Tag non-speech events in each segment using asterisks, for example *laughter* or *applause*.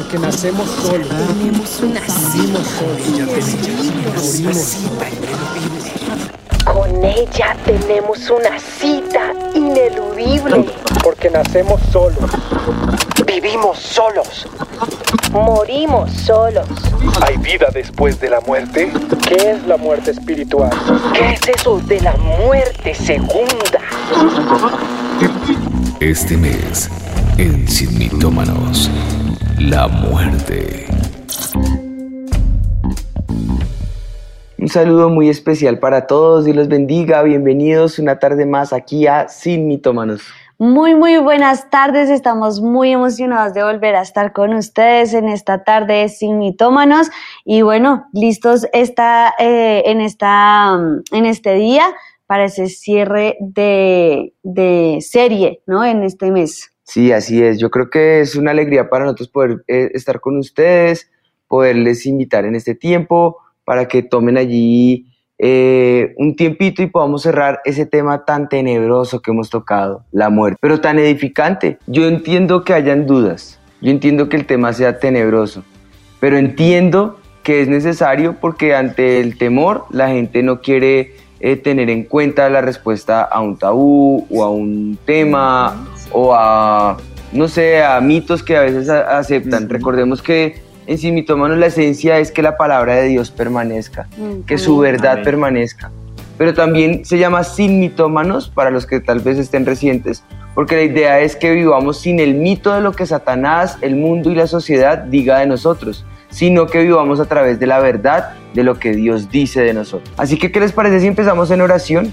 Porque nacemos solos. Tenemos una Vivimos solos. Morimos. Con ella tenemos una cita ineludible. Porque nacemos solos. Vivimos solos. Morimos solos. ¿Hay vida después de la muerte? ¿Qué es la muerte espiritual? ¿Qué es eso de la muerte segunda? Este mes, en Sin Mitómanos, la muerte. Un saludo muy especial para todos, Dios los bendiga, bienvenidos una tarde más aquí a Sin Mitómanos. Muy, muy buenas tardes. Estamos muy emocionados de volver a estar con ustedes en esta tarde sin mitómanos. Y bueno, listos esta, eh, en, esta, mm, en este día para ese cierre de, de serie, ¿no? En este mes. Sí, así es. Yo creo que es una alegría para nosotros poder eh, estar con ustedes, poderles invitar en este tiempo para que tomen allí eh, un tiempito y podamos cerrar ese tema tan tenebroso que hemos tocado, la muerte, pero tan edificante. Yo entiendo que hayan dudas, yo entiendo que el tema sea tenebroso, pero entiendo que es necesario porque ante el temor la gente no quiere eh, tener en cuenta la respuesta a un tabú o a un tema o a, no sé, a mitos que a veces a- aceptan. Recordemos que en sí mitómanos la esencia es que la palabra de Dios permanezca, Mm, que su verdad permanezca. Pero también se llama sin mitómanos para los que tal vez estén recientes, porque la idea es que vivamos sin el mito de lo que Satanás, el mundo y la sociedad diga de nosotros, sino que vivamos a través de la verdad de lo que Dios dice de nosotros. Así que, ¿qué les parece si empezamos en oración?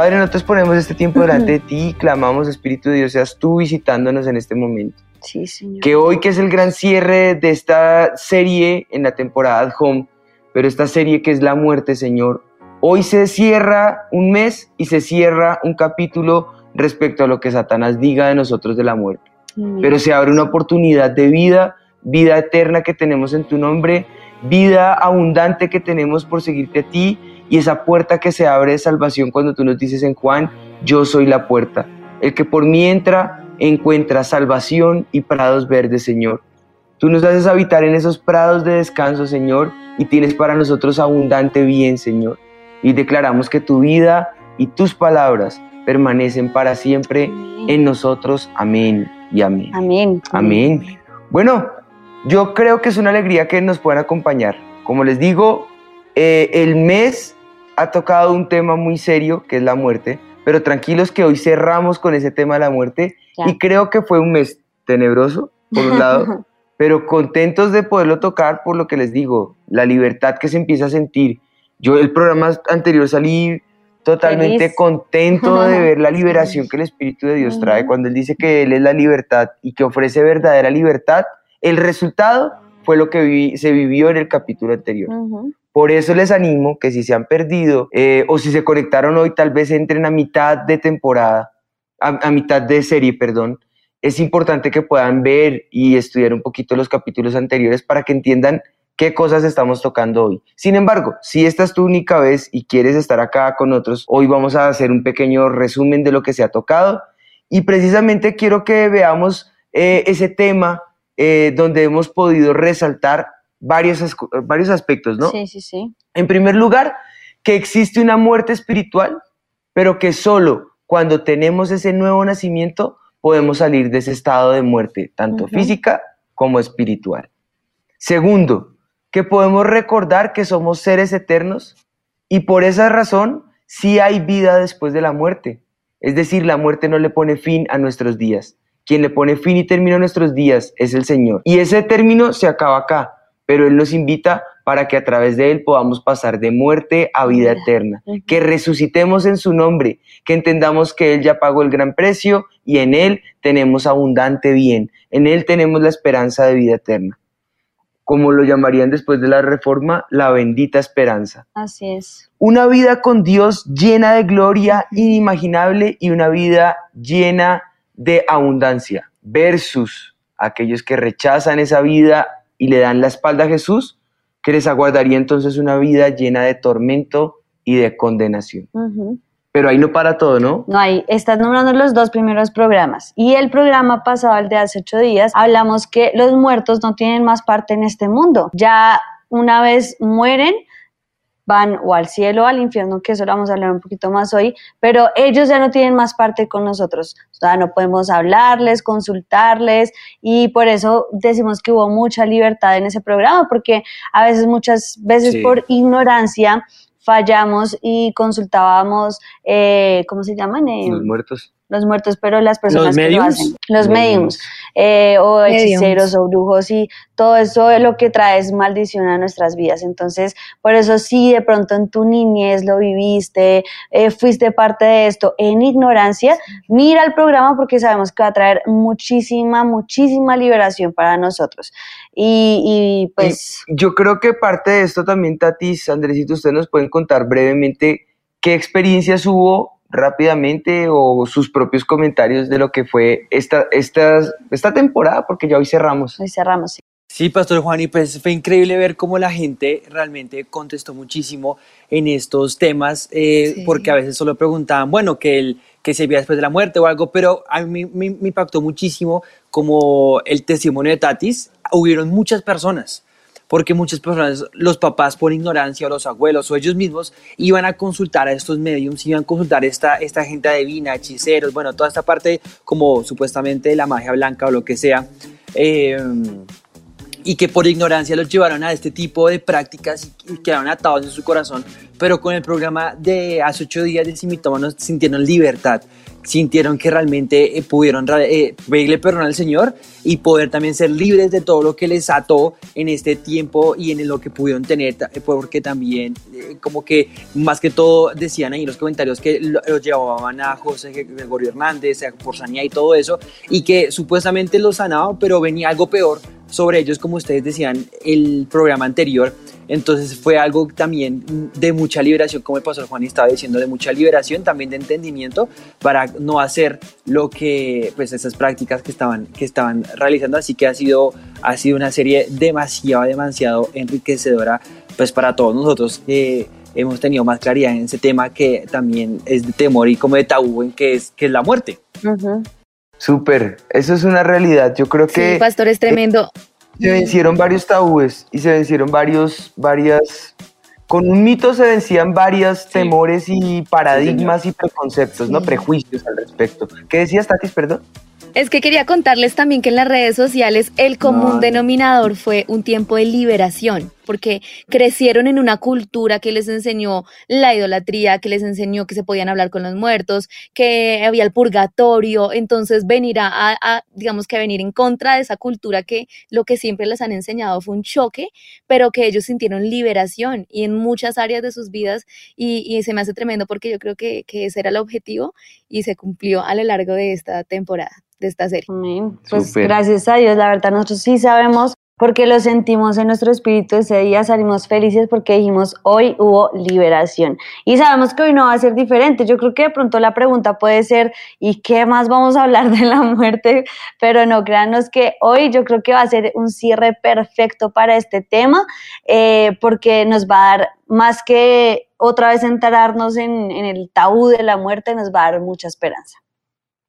Padre, nosotros ponemos este tiempo delante de ti y clamamos, Espíritu de Dios, seas tú visitándonos en este momento. Sí, Señor. Que hoy, que es el gran cierre de esta serie en la temporada at Home, pero esta serie que es la muerte, Señor, hoy se cierra un mes y se cierra un capítulo respecto a lo que Satanás diga de nosotros de la muerte. Pero se abre una oportunidad de vida, vida eterna que tenemos en tu nombre, vida abundante que tenemos por seguirte a ti y esa puerta que se abre de salvación cuando tú nos dices en Juan, yo soy la puerta. El que por mí entra encuentra salvación y prados verdes, Señor. Tú nos haces habitar en esos prados de descanso, Señor, y tienes para nosotros abundante bien, Señor. Y declaramos que tu vida y tus palabras permanecen para siempre en nosotros. Amén y amén. Amén. Amén. Bueno, yo creo que es una alegría que nos puedan acompañar. Como les digo, eh, el mes ha tocado un tema muy serio, que es la muerte, pero tranquilos que hoy cerramos con ese tema de la muerte Ya. y creo que fue un mes tenebroso, por un lado, *laughs* pero contentos de poderlo tocar por lo que les digo, la libertad que se empieza a sentir. Yo el programa anterior salí totalmente Feliz. contento de ver la *laughs* liberación que el Espíritu de Dios trae cuando Él dice que Él es la libertad y que ofrece verdadera libertad. El resultado fue lo que se vivió en el capítulo anterior. Por eso les animo que si se han perdido eh, o si se conectaron hoy, tal vez entren a mitad de temporada, a, mitad de serie, perdón. Es importante que puedan ver y estudiar un poquito los capítulos anteriores para que entiendan qué cosas estamos tocando hoy. Sin embargo, si esta es tu única vez y quieres estar acá con otros, hoy vamos a hacer un pequeño resumen de lo que se ha tocado y precisamente quiero que veamos eh, ese tema eh, donde hemos podido resaltar varios, asco- varios aspectos, ¿no? Sí, sí, sí. En primer lugar, que existe una muerte espiritual, pero que solo cuando tenemos ese nuevo nacimiento podemos salir de ese estado de muerte, tanto física como espiritual. Segundo, que podemos recordar que somos seres eternos y por esa razón sí hay vida después de la muerte. Es decir, la muerte no le pone fin a nuestros días. Quien le pone fin y término a nuestros días es el Señor. Y ese término se acaba acá, pero Él nos invita para que a través de Él podamos pasar de muerte a vida eterna, que resucitemos en su nombre, que entendamos que Él ya pagó el gran precio y en Él tenemos abundante bien, en Él tenemos la esperanza de vida eterna. Como lo llamarían después de la reforma, la bendita esperanza. Así es. una vida con Dios llena de gloria inimaginable y una vida llena de abundancia versus aquellos que rechazan esa vida y le dan la espalda a Jesús, que les aguardaría entonces una vida llena de tormento y de condenación. Pero ahí no para todo, ¿no? No hay, estás nombrando los dos primeros programas. Y el programa pasado, el de hace ocho días, hablamos que los muertos no tienen más parte en este mundo. Ya una vez mueren, van o al cielo o al infierno, que eso lo vamos a hablar un poquito más hoy, pero ellos ya no tienen más parte con nosotros. O sea, no podemos hablarles, consultarles y por eso decimos que hubo mucha libertad en ese programa, porque a veces, muchas veces Sí. por ignorancia fallamos y consultábamos, eh, ¿cómo se llaman? Eh, Los muertos. Los muertos, pero las personas que lo hacen, los Mediums. mediums, eh, o Mediums. hechiceros o brujos y todo eso es lo que trae es maldición a nuestras vidas. Entonces, por eso si de pronto en tu niñez lo viviste, eh, fuiste parte de esto en ignorancia, mira el programa porque sabemos que va a traer muchísima, muchísima liberación para nosotros. Y, y pues... Yo creo que parte de esto también, Tatis, Andresito, ustedes nos pueden contar brevemente qué experiencias hubo rápidamente o sus propios comentarios de lo que fue esta, esta, esta temporada, porque ya hoy cerramos. Hoy cerramos. sí. Sí, Pastor Juan, y pues fue increíble ver cómo la gente realmente contestó muchísimo en estos temas, eh, Sí. porque a veces solo preguntaban, bueno, que, el, que se veía después de la muerte o algo, pero a mí me, me impactó muchísimo como el testimonio de Tatis, hubieron muchas personas, porque muchas personas, los papás por ignorancia o los abuelos o ellos mismos, iban a consultar a estos mediums, iban a consultar esta, esta gente adivina, hechiceros, bueno, toda esta parte como supuestamente de la magia blanca o lo que sea. Eh, y que por ignorancia los llevaron a este tipo de prácticas y, quedaron atados en su corazón, pero con el programa de hace ocho días de Simitómanos sintieron libertad, sintieron que realmente eh, pudieron eh, pedirle perdón al Señor y poder también ser libres de todo lo que les ató en este tiempo y en lo que pudieron tener, eh, porque también eh, como que más que todo decían ahí en los comentarios que lo- los llevaban a José Gregorio Hernández, a por sanidad y todo eso, y que supuestamente los sanaban, pero venía algo peor sobre ellos, como ustedes decían el programa anterior. Entonces fue algo también de mucha liberación, como el pastor Juan estaba diciendo, de mucha liberación, también de entendimiento, para no hacer lo que, pues esas prácticas que estaban, que estaban realizando. Así que ha sido, ha sido una serie demasiado, demasiado enriquecedora, pues para todos nosotros que hemos tenido más claridad en ese tema que también es de temor y como de tabú en que es, que es la muerte. Ujú. Súper, eso es una realidad. Yo creo que Sí, pastor, es tremendo. Se vencieron varios tabúes y se vencieron varios, varias, con un mito se vencían varios temores y paradigmas y preconceptos, ¿no? Prejuicios al respecto. ¿Qué decías, Tatis, perdón? Es que quería contarles también que en las redes sociales el común No. denominador fue un tiempo de liberación, porque crecieron en una cultura que les enseñó la idolatría, que les enseñó que se podían hablar con los muertos, que había el purgatorio, entonces venir a, a- a, digamos que venir en contra de esa cultura que lo que siempre les han enseñado fue un choque, pero que ellos sintieron liberación y en muchas áreas de sus vidas. Y, y se me hace tremendo porque yo creo que, que ese era el objetivo y se cumplió a lo largo de esta temporada, de esta serie. Amén. Pues Súper. gracias a Dios, la verdad nosotros sí sabemos porque lo sentimos en nuestro espíritu ese día, salimos felices porque dijimos hoy hubo liberación y sabemos que hoy no va a ser diferente. Yo creo que de pronto la pregunta puede ser ¿y qué más vamos a hablar de la *laughs* muerte? Pero no, créanos que hoy yo creo que va a ser un cierre perfecto para este tema eh, porque nos va a dar más que otra vez enterarnos en, en el tabú de la muerte, nos va a dar mucha esperanza.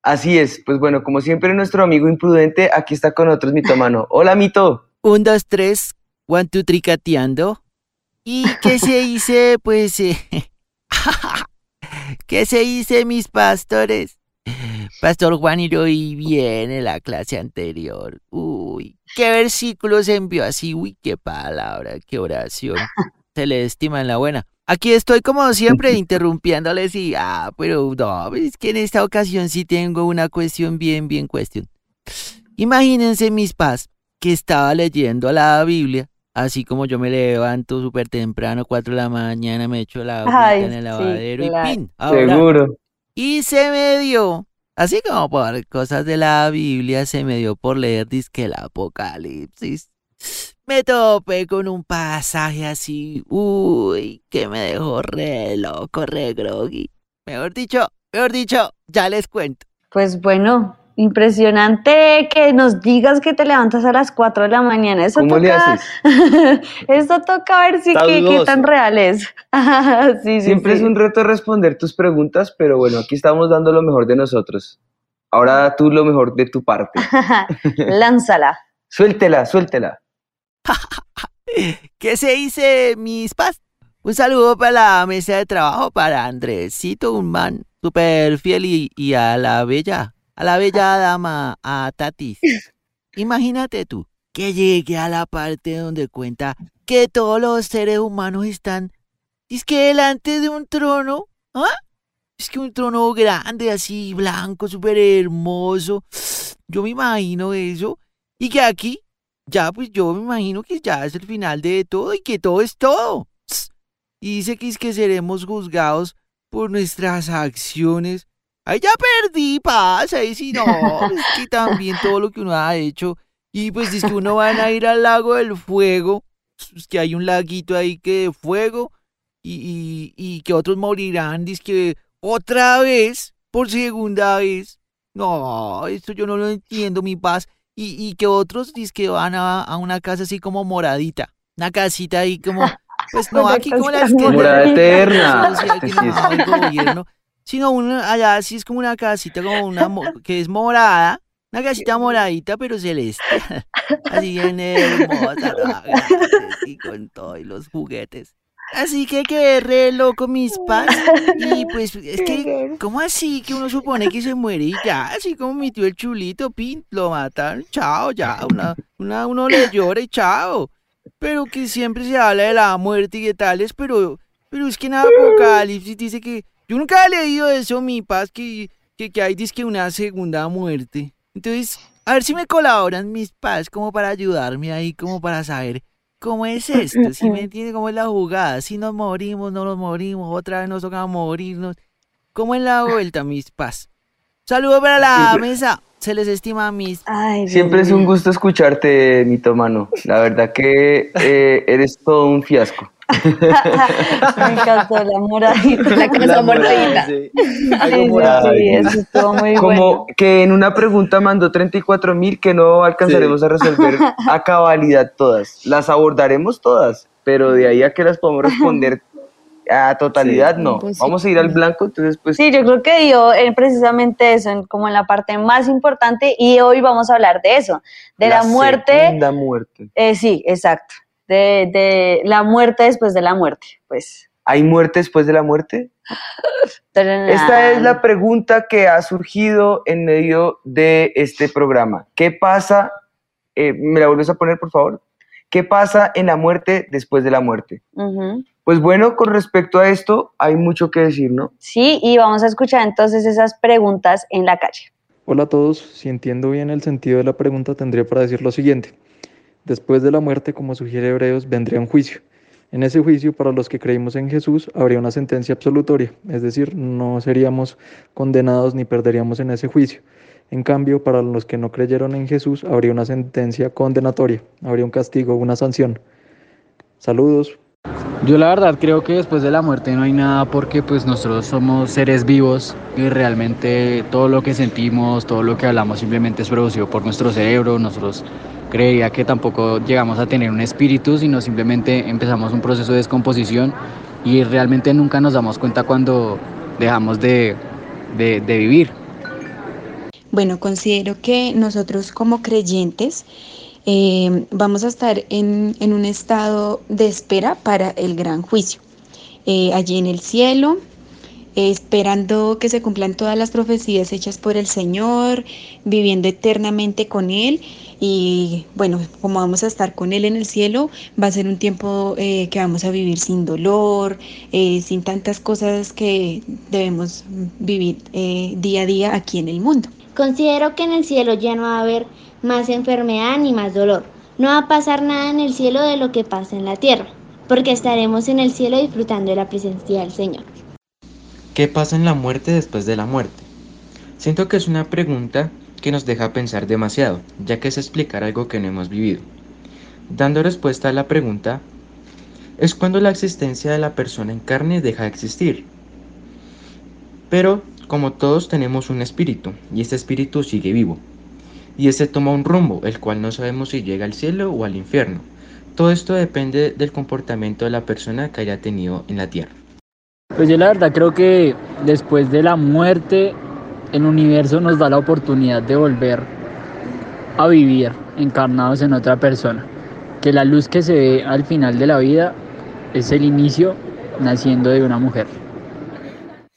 Así es, pues bueno, como siempre nuestro amigo imprudente aquí está con nosotros, mitomano. *laughs* Hola, mito. Un, dos, tres, one, two, three, cateando. ¿Y qué se dice, pues? eh, *laughs* ¿Qué se dice, mis pastores? Pastor Juan y hoy viene la clase anterior. Uy, qué versículos envió así. Uy, qué palabra, qué oración. Se le estima en la buena. Aquí estoy como siempre *laughs* interrumpiéndoles y, ah, pero no, es que en esta ocasión sí tengo una cuestión bien, bien cuestión. Imagínense mis paz que estaba leyendo la Biblia, así como yo me levanto súper temprano, 4 de la mañana, me echo la Ay, en el sí, lavadero claro. y ¡pin! Ahora, Seguro. y se me dio, así como por cosas de la Biblia, se me dio por leer disque el Apocalipsis. Me topé con un pasaje así, uy, que me dejó re loco, re groggy. Mejor dicho, mejor dicho, ya les cuento. Pues bueno, Impresionante que nos digas que te levantas a las 4 de la mañana. Eso ¿Cómo toca, le haces? *laughs* Eso toca ver si qué, tan real es. *laughs* sí, sí, Siempre sí. es un reto responder tus preguntas, pero bueno, aquí estamos dando lo mejor de nosotros. Ahora tú lo mejor de tu parte. *laughs* Lánzala. Suéltela, suéltela. *laughs* ¿Qué se dice, mis pas? Un saludo para la mesa de trabajo, para Andresito, un man súper fiel y, a la bella, a la bella dama, a Tatis. Imagínate tú que llegue a la parte donde cuenta que todos los seres humanos están, es que delante de un trono, ¿ah? Es que un trono grande, así, blanco, súper hermoso. Yo me imagino eso. Y que aquí ya pues yo me imagino que ya es el final de todo y que todo es todo. Y dice que es que seremos juzgados por nuestras acciones. Ay, ya perdí, pasa, ahí sí no, *laughs* es que también todo lo que uno ha hecho. Y pues es que uno van a ir al lago del fuego, es que hay un laguito ahí que de fuego, y, y, y que otros morirán, dice que otra vez, por segunda vez. No, esto yo no lo entiendo, mi paz. Y, y que otros dicen que van a, a una casa así como moradita. Una casita ahí como, pues *laughs* no aquí como las que Morada eterna. que el gobierno, sino una, allá sí es como una casita como una mo- que es morada, una casita moradita pero celestial, *laughs* así bien hermosa, y con todo y los juguetes. Así que quedé re loco mis pas y *laughs* pues es que ¿Cómo así que uno supone que se muere y ya? Así como mi tío el chulito, pin, lo mataron, chao, ya, una, una, uno le llora y chao. Pero que siempre se habla de la muerte y de tales, pero, pero es que en Apocalipsis dice que, yo nunca he leído eso, mi paz, que, que, que hay que una segunda muerte. Entonces, a ver si me colaboran mis paz como para ayudarme ahí, como para saber cómo es *laughs* esto, si me entiende cómo es la jugada, si nos morimos, no nos morimos, otra vez nos toca morirnos. ¿Cómo es la vuelta, mis paz? Saludos para la Siempre- mesa. Se les estima mis. Ay, Siempre es un gusto escucharte, mitomano. La verdad que eh, eres todo un fiasco. Me encantó la moradita. La casa moradita. Sí. Sí, Algo sí, sí, eso estuvo muy Como bueno. que en una pregunta mandó 34 mil que no alcanzaremos a resolver a cabalidad todas. Las abordaremos todas, pero de ahí a que las podamos responder a totalidad, no. imposible. Vamos a ir al blanco, entonces pues Sí, yo creo que dio eh, precisamente eso, en- como en la parte más importante, y hoy vamos a hablar de eso, de la, muerte. segunda muerte. eh, sí, exacto, de, de la muerte después de la muerte, pues. ¿Hay muerte después de la muerte? *laughs* Esta es la pregunta que ha surgido en medio de este programa. ¿Qué pasa? eh, ¿Me la vuelves a poner, por favor? ¿Qué pasa en la muerte después de la muerte? Pues bueno, con respecto a esto, hay mucho que decir, ¿no? Sí, y vamos a escuchar entonces esas preguntas en la calle. Hola a todos, si entiendo bien el sentido de la pregunta tendría para decir lo siguiente. Después de la muerte, como sugiere Hebreos, vendría un juicio. En ese juicio, para los que creímos en Jesús, habría una sentencia absolutoria, es decir, no seríamos condenados ni perderíamos en ese juicio. En cambio, para los que no creyeron en Jesús, habría una sentencia condenatoria, habría un castigo, una sanción. Saludos. Yo la verdad creo que después de la muerte no hay nada porque pues nosotros somos seres vivos y realmente todo lo que sentimos, todo lo que hablamos simplemente es producido por nuestro cerebro. Nosotros creía que tampoco llegamos a tener un espíritu, sino simplemente empezamos un proceso de descomposición y realmente nunca nos damos cuenta cuando dejamos de, de, vivir. Bueno, considero que nosotros como creyentes eh, vamos a estar en, en un estado de espera para el gran juicio. Eh, allí en el cielo, eh, esperando que se cumplan todas las profecías hechas por el Señor, viviendo eternamente con Él. Y bueno, como vamos a estar con Él en el cielo, va a ser un tiempo eh, que vamos a vivir sin dolor, eh, sin tantas cosas que debemos vivir eh, día a día aquí en el mundo. Considero que en el cielo ya no va a haber más enfermedad ni más dolor. No va a pasar nada en el cielo de lo que pasa en la tierra, porque estaremos en el cielo disfrutando de la presencia del Señor. ¿Qué pasa en la muerte después de la muerte? Siento que es una pregunta que nos deja pensar demasiado, ya que es explicar algo que no hemos vivido. Dando respuesta a la pregunta, es cuando la existencia de la persona en carne deja de existir. Pero como todos tenemos un espíritu, y este espíritu sigue vivo. Y este toma un rumbo, el cual no sabemos si llega al cielo o al infierno. Todo esto depende del comportamiento de la persona que haya tenido en la tierra. Pues yo la verdad creo que después de la muerte el universo nos da la oportunidad de volver a vivir encarnados en otra persona. Que la luz que se ve al final de la vida es el inicio naciendo de una mujer.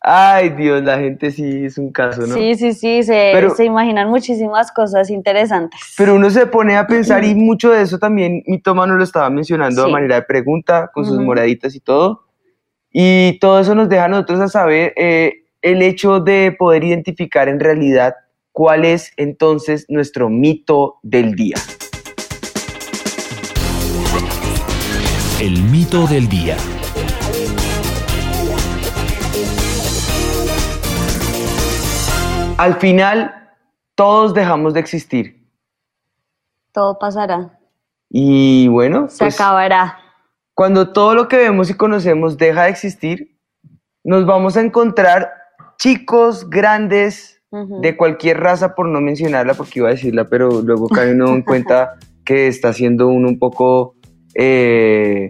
Ay, Dios, la gente sí es un caso, ¿no? Sí, sí, sí, se, Pero- se imaginan muchísimas cosas interesantes. Pero uno se pone a pensar y mucho de eso también mi toma nos lo estaba mencionando Sí. de manera de pregunta, con sus Ujú. moraditas y todo. Y todo eso nos deja a nosotros a saber eh, el hecho de poder identificar en realidad cuál es entonces nuestro mito del día. El mito del día. Al final, todos dejamos de existir. Todo pasará, Y bueno, se pues, acabará. cuando todo lo que vemos y conocemos deja de existir, nos vamos a encontrar chicos grandes de cualquier raza, por no mencionarla, porque iba a decirla, pero luego cae uno en cuenta *laughs* que está siendo uno un poco eh,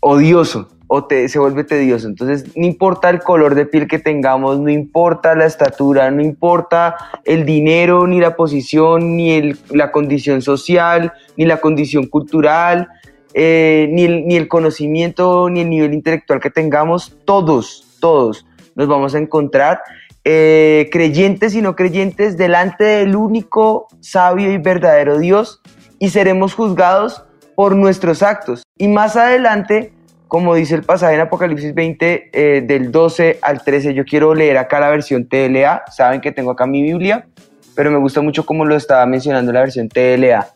odioso o te- se vuelve tedioso. Entonces, no importa el color de piel que tengamos, no importa la estatura, no importa el dinero, ni la posición, ni el- la condición social, ni la condición cultural, eh, ni, el, ni el conocimiento, ni el nivel intelectual que tengamos, todos, todos nos vamos a encontrar, eh, creyentes y no creyentes, delante del único sabio y verdadero Dios y seremos juzgados por nuestros actos. Y más adelante, como dice el pasaje en Apocalipsis 20, eh, del 12 al 13, yo quiero leer acá la versión TLA, saben que tengo acá mi Biblia, pero me gusta mucho cómo lo estaba mencionando la versión TLA.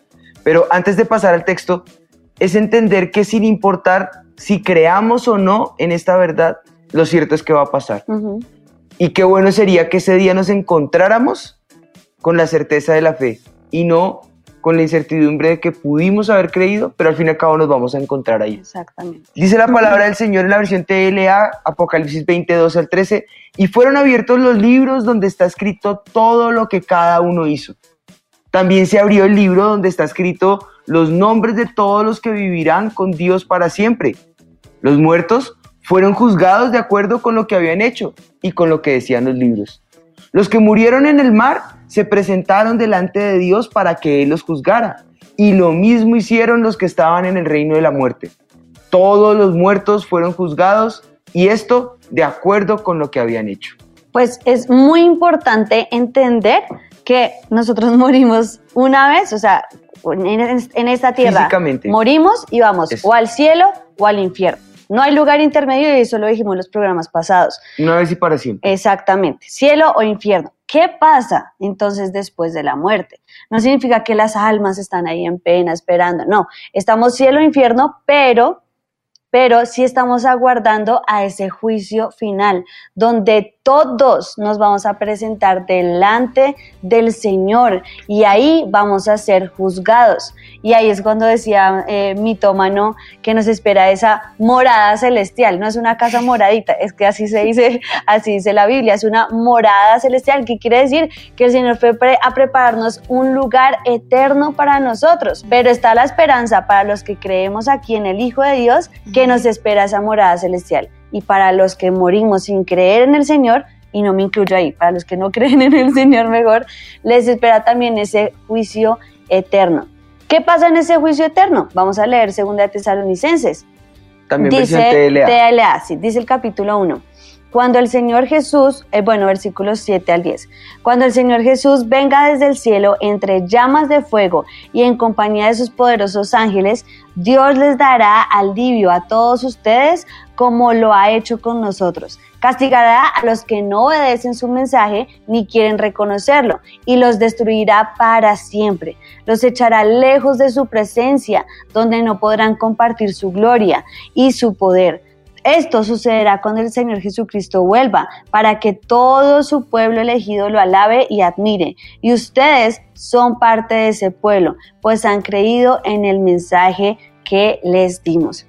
Pero antes de pasar al texto, es entender que sin importar si creamos o no en esta verdad, lo cierto es que va a pasar. Y qué bueno sería que ese día nos encontráramos con la certeza de la fe y no con la incertidumbre de que pudimos haber creído, pero al fin y al cabo nos vamos a encontrar ahí. Exactamente. Dice la palabra del Señor en la versión TLA, Apocalipsis 22 al 13, y fueron abiertos los libros donde está escrito todo lo que cada uno hizo. También se abrió el libro donde está escrito los nombres de todos los que vivirán con Dios para siempre. Los muertos fueron juzgados de acuerdo con lo que habían hecho y con lo que decían los libros. Los que murieron en el mar se presentaron delante de Dios para que Él los juzgara. Y lo mismo hicieron los que estaban en el reino de la muerte. Todos los muertos fueron juzgados y esto de acuerdo con lo que habían hecho. Pues es muy importante entender que nosotros *laughs* morimos una vez, o sea, en, esta tierra morimos y vamos Eso. o al cielo o al infierno. No hay lugar intermedio y eso lo dijimos en los programas pasados. Una vez y para siempre. Exactamente, cielo o infierno. ¿Qué pasa entonces después de la muerte? No significa que las almas están ahí en pena esperando, no, estamos cielo o infierno, pero pero sí estamos aguardando a ese juicio final, donde todos nos vamos a presentar delante del Señor y ahí vamos a ser juzgados. Y ahí es cuando decía eh, mitómano que nos espera esa morada celestial, no es una casa moradita, es que así se dice, *laughs* así dice la Biblia, es una morada celestial, que quiere decir que el Señor fue pre- a prepararnos un lugar eterno para nosotros, pero está la esperanza para los que creemos aquí en el Hijo de Dios, que nos espera esa morada celestial. Y para los que morimos sin creer en el Señor, y no me incluyo ahí, para los que no *laughs* creen en el Señor mejor, les espera también ese juicio eterno. ¿Qué pasa en ese juicio eterno? Vamos a leer 2 de Tesalonicenses. También dice TLA. TLA, sí, dice el capítulo 1. Cuando el Señor Jesús, eh, bueno, versículos 7 al 10, cuando el Señor Jesús venga desde el cielo entre llamas de fuego y en compañía de sus poderosos ángeles, Dios les dará alivio a todos ustedes como lo ha hecho con nosotros. Castigará a los que no obedecen su mensaje ni quieren reconocerlo y los destruirá para siempre. Los echará lejos de su presencia, donde no podrán compartir su gloria y su poder. Esto sucederá cuando el Señor Jesucristo vuelva, para que todo su pueblo elegido lo alabe y admire. Y ustedes son parte de ese pueblo, pues han creído en el mensaje que les dimos.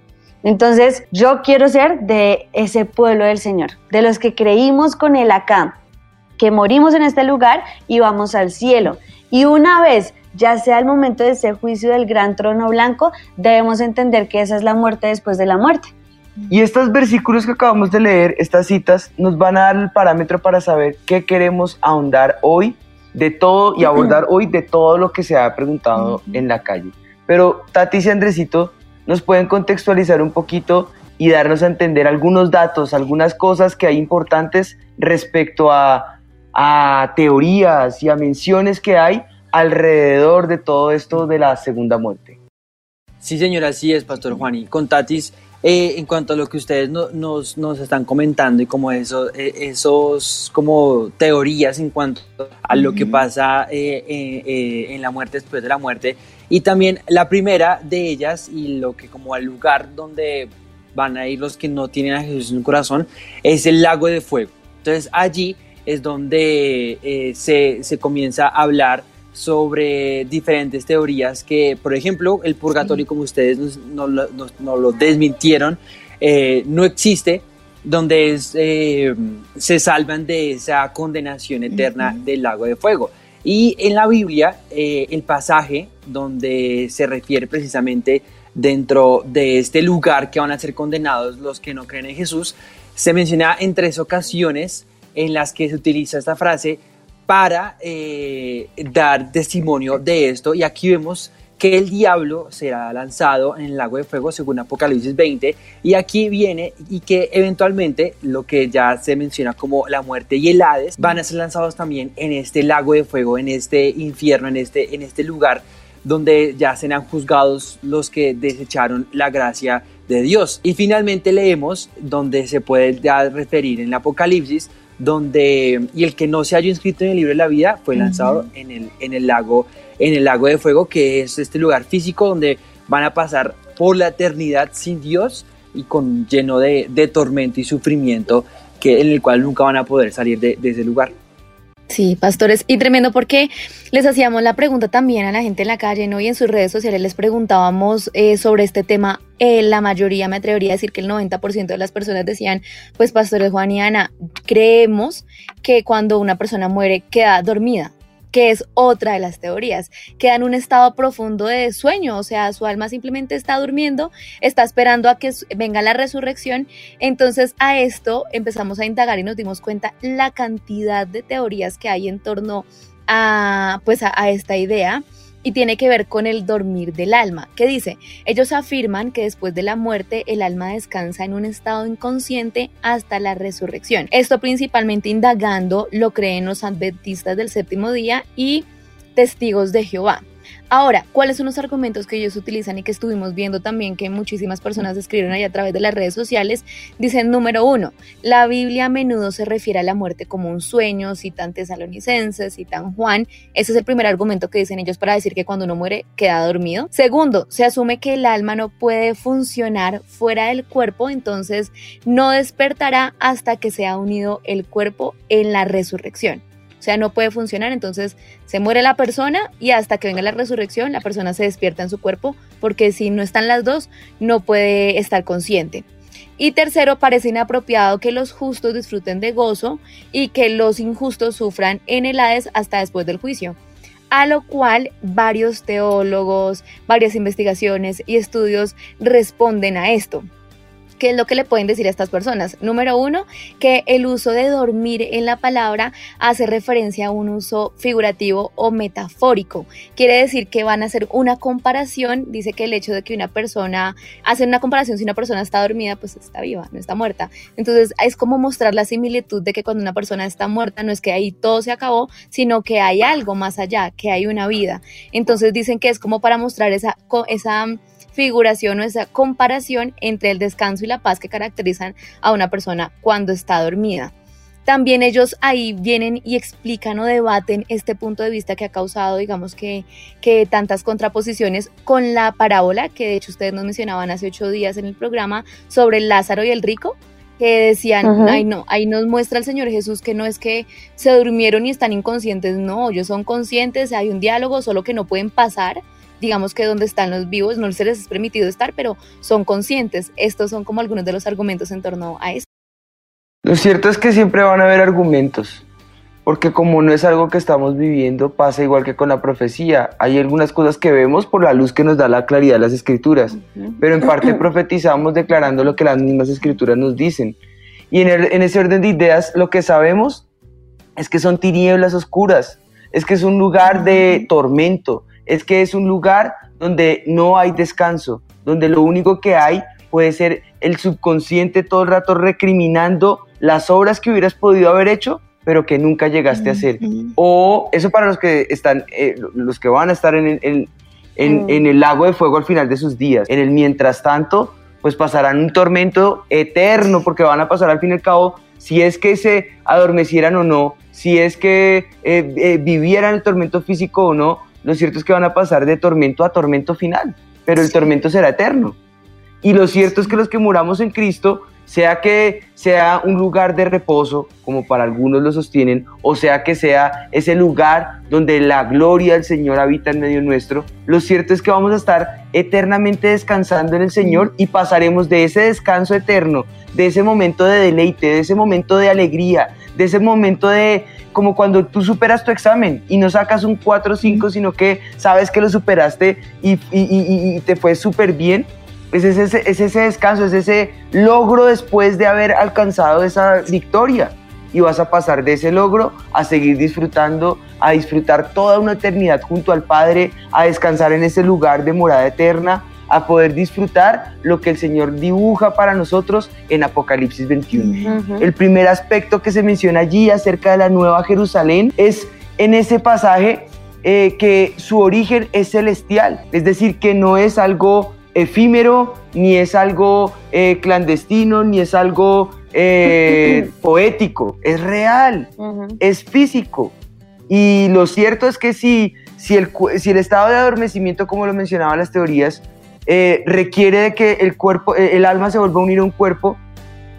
Entonces, yo quiero ser de ese pueblo del Señor, de los que creímos con Él acá, que morimos en este lugar y vamos al cielo. Y una vez ya sea el momento de ese juicio del gran trono blanco, debemos entender que esa es la muerte después de la muerte. Y estos versículos que acabamos de leer, estas citas, nos van a dar el parámetro para saber qué queremos ahondar hoy de todo y abordar hoy de todo lo que se ha preguntado en la calle. Pero Tati y Andresito nos pueden contextualizar un poquito y darnos a entender algunos datos, algunas cosas que hay importantes respecto a, a teorías y a menciones que hay alrededor de todo esto de la segunda muerte. Sí, señora, así es, Pastor Juan. Y con Tatis, eh, en cuanto a lo que ustedes nos, nos, están comentando y como eso, eh, esos como teorías en cuanto a lo que pasa eh, en la muerte después de la muerte y también la primera de ellas y lo que como al lugar donde van a ir los que no tienen a Jesús en su corazón es el lago de fuego. Entonces allí es donde se, se comienza a hablar sobre diferentes teorías que, por ejemplo, el purgatorio, como ustedes nos, lo desmintieron, eh, no existe, donde eh, se salvan de esa condenación eterna del lago de fuego. Y en la Biblia, eh, el pasaje donde se refiere precisamente dentro de este lugar que van a ser condenados los que no creen en Jesús, se menciona en tres ocasiones en las que se utiliza esta frase para eh, dar testimonio de esto. Y aquí vemos que el diablo será lanzado en el lago de fuego según Apocalipsis 20 y aquí viene y que eventualmente lo que ya se menciona como la muerte y el Hades van a ser lanzados también en este lago de fuego, en este infierno, en este, en este lugar donde ya serán juzgados los que desecharon la gracia de Dios. Y finalmente leemos donde se puede ya referir en el Apocalipsis donde y el que no se haya inscrito en el libro de la vida fue lanzado en, el, en, el lago, en el lago de fuego, que es este lugar físico donde van a pasar por la eternidad sin Dios y con lleno de, de tormento y sufrimiento, que, en el cual nunca van a poder salir de, de ese lugar. Sí, pastores, y tremendo porque les hacíamos la pregunta también a la gente en la calle, ¿no? Y en sus redes sociales les preguntábamos eh, sobre este tema. Eh, la mayoría, me atrevería a decir que el 90% de las personas decían, pues pastores Juan y Ana, creemos que cuando una persona muere queda dormida que es otra de las teorías. Queda en un estado profundo de sueño, o sea, su alma simplemente está durmiendo, está esperando a que venga la resurrección. Entonces a esto empezamos a indagar y nos dimos cuenta la cantidad de teorías que hay en torno a, pues a esta idea y tiene que ver con el dormir del alma, que dice, ellos afirman que después de la muerte el alma descansa en un estado inconsciente hasta la resurrección. Esto principalmente indagando lo creen los adventistas del séptimo día y testigos de Jehová. Ahora, ¿cuáles son los argumentos que ellos utilizan y que estuvimos viendo también que muchísimas personas escribieron ahí a través de las redes sociales? Dicen, número uno, la Biblia a menudo se refiere a la muerte como un sueño, citan tesalonicenses, citan Juan. Ese es el primer argumento que dicen ellos para decir que cuando uno muere queda dormido. Segundo, se asume que el alma no puede funcionar fuera del cuerpo, entonces no despertará hasta que sea unido el cuerpo en la resurrección. O sea, no puede funcionar, entonces se muere la persona y hasta que venga la resurrección la persona se despierta en su cuerpo porque si no están las dos no puede estar consciente. Y tercero, parece inapropiado que los justos disfruten de gozo y que los injustos sufran en el Hades hasta después del juicio. A lo cual varios teólogos, varias investigaciones y estudios responden a esto. ¿Qué es lo que le pueden decir a estas personas? Número uno, que el uso de dormir en la palabra hace referencia a un uso figurativo o metafórico. Quiere decir que van a hacer una comparación, dice que el hecho de que una persona, hace una comparación si una persona está dormida, pues está viva, no está muerta. Entonces es como mostrar la similitud de que cuando una persona está muerta no es que ahí todo se acabó, sino que hay algo más allá, que hay una vida. Entonces dicen que es como para mostrar esa, esa figuración o esa comparación entre el descanso y la paz que caracterizan a una persona cuando está dormida. También ellos ahí vienen y explican o debaten este punto de vista que ha causado, digamos que, que tantas contraposiciones con la parábola que de hecho ustedes nos mencionaban hace ocho días en el programa sobre el Lázaro y el rico, que decían, ay no, ahí nos muestra el Señor Jesús que no es que se durmieron y están inconscientes, no, ellos son conscientes, hay un diálogo, solo que no pueden pasar digamos que donde están los vivos no se les es permitido estar, pero son conscientes. Estos son como algunos de los argumentos en torno a esto. Lo cierto es que siempre van a haber argumentos, porque como no es algo que estamos viviendo, pasa igual que con la profecía. Hay algunas cosas que vemos por la luz que nos da la claridad de las escrituras, pero en parte profetizamos declarando lo que las mismas escrituras nos dicen. Y en, el- en ese orden de ideas, lo que sabemos es que son tinieblas oscuras, es que es un lugar de tormento, es que es un lugar donde no hay descanso, donde lo único que hay puede ser el subconsciente todo el rato recriminando las obras que hubieras podido haber hecho, pero que nunca llegaste a hacer. O eso para los que están, eh, los que van a estar en, el- en- en- Mm. en el lago de fuego al final de sus días. En el mientras tanto, pues pasarán un tormento eterno, porque van a pasar al fin y al cabo, si es que se adormecieran o no, si es que eh, eh, vivieran el tormento físico o no, lo cierto es que van a pasar de tormento a tormento final, pero el tormento será eterno. Y lo cierto es que los que muramos en Cristo, sea que sea un lugar de reposo, como para algunos lo sostienen, o sea que sea ese lugar donde la gloria del Señor habita en medio nuestro, lo cierto es que vamos a estar eternamente descansando en el Señor y pasaremos de ese descanso eterno, de ese momento de deleite, de ese momento de alegría, de ese momento de como cuando tú superas tu examen y no sacas un 4 o 5, sino que sabes que lo superaste y, y- y- y te fue súper bien. Es ese, es ese descanso, es ese logro después de haber alcanzado esa victoria. Y vas a pasar de ese logro a seguir disfrutando, a disfrutar toda una eternidad junto al Padre, a descansar en ese lugar de morada eterna, a poder disfrutar lo que el Señor dibuja para nosotros en Apocalipsis 21. El primer aspecto que se menciona allí acerca de la Nueva Jerusalén es en ese pasaje eh, que su origen es celestial, es decir, que no es algo efímero, ni es algo eh, clandestino, ni es algo eh, *laughs* poético, es real, es físico. Y lo cierto es que si, si, el, si el estado de adormecimiento, como lo mencionaban las teorías, eh, requiere de que el cuerpo, el alma se vuelva a unir a un cuerpo,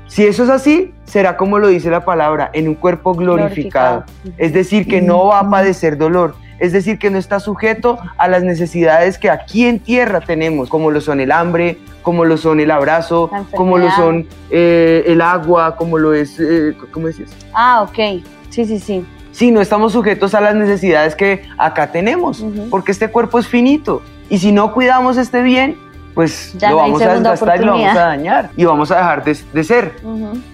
si eso es así, será como lo dice la palabra, en un cuerpo glorificado. Es decir, que no va a padecer dolor. Es decir, que no está sujeto a las necesidades que aquí en tierra tenemos, como lo son el hambre, como lo son el abrazo, como lo son eh, el agua, como lo es, eh, ¿cómo decías? Ah, ok. Sí, sí, sí. Sí, no estamos sujetos a las necesidades que acá tenemos, porque este cuerpo es finito. Y si no cuidamos este bien, pues Ya lo vamos a desgastar y lo vamos a dañar y vamos a dejar de, de ser.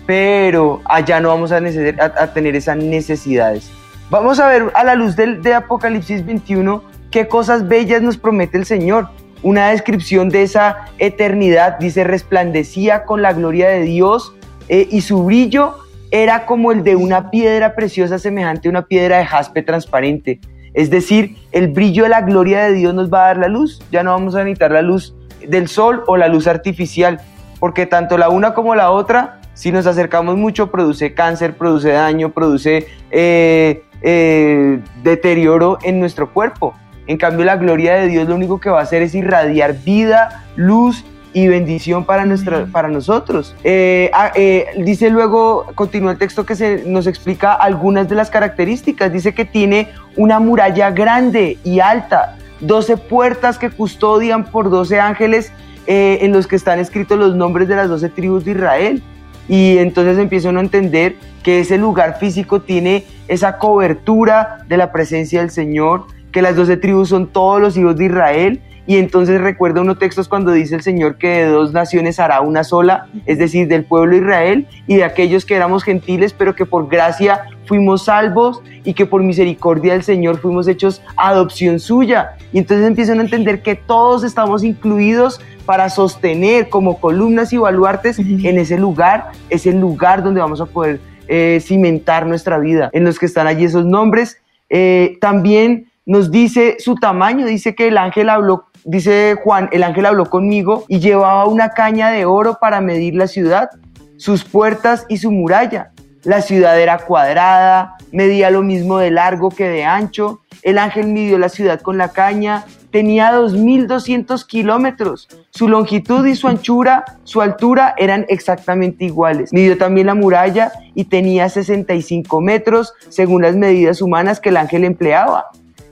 Pero allá no vamos a, nece- a- a tener esas necesidades. Vamos a ver a la luz del, de Apocalipsis 21 qué cosas bellas nos promete el Señor. Una descripción de esa eternidad, dice, resplandecía con la gloria de Dios eh, y su brillo era como el de una piedra preciosa semejante a una piedra de jaspe transparente. Es decir, el brillo de la gloria de Dios nos va a dar la luz. Ya no vamos a necesitar la luz del sol o la luz artificial, porque tanto la una como la otra, si nos acercamos mucho, produce cáncer, produce daño, produce eh, eh, deterioro en nuestro cuerpo. En cambio, la gloria de Dios lo único que va a hacer es irradiar vida, luz y bendición para, nuestra, para nosotros. Eh, ah, eh, dice luego, continúa el texto que se nos explica algunas de las características. Dice que tiene una muralla grande y alta, 12 puertas que custodian por 12 ángeles eh, en los que están escritos los nombres de las 12 tribus de Israel. Y entonces empieza uno a entender que ese lugar físico tiene esa cobertura de la presencia del Señor, que las 12 tribus son todos los hijos de Israel. Y entonces recuerda unos textos cuando dice el Señor que de dos naciones hará una sola, es decir, del pueblo de Israel y de aquellos que éramos gentiles, pero que por gracia fuimos salvos y que por misericordia del Señor fuimos hechos adopción suya. Y entonces empiezan a entender que todos estamos incluidos para sostener como columnas y baluartes en ese lugar, es el lugar donde vamos a poder eh, cimentar nuestra vida, en los que están allí esos nombres. Eh, también nos dice su tamaño, dice que el ángel habló, dice Juan, el ángel habló conmigo y llevaba una caña de oro para medir la ciudad, sus puertas y su muralla. La ciudad era cuadrada, medía lo mismo de largo que de ancho. El ángel midió la ciudad con la caña, tenía 2.200 kilómetros. Su longitud y su anchura, su altura eran exactamente iguales. Midió también la muralla y tenía 65 metros según las medidas humanas que el ángel empleaba.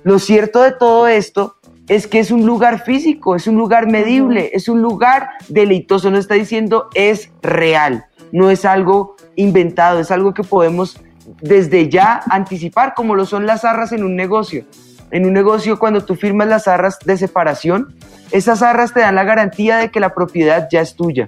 Lo cierto de todo esto es que es un lugar físico, es un lugar medible, es un lugar deleitoso, no está diciendo es real, no es algo inventado, es algo que podemos desde ya anticipar, como lo son las arras en un negocio. En un negocio, cuando tú firmas las arras de separación, esas arras te dan la garantía de que la propiedad ya es tuya,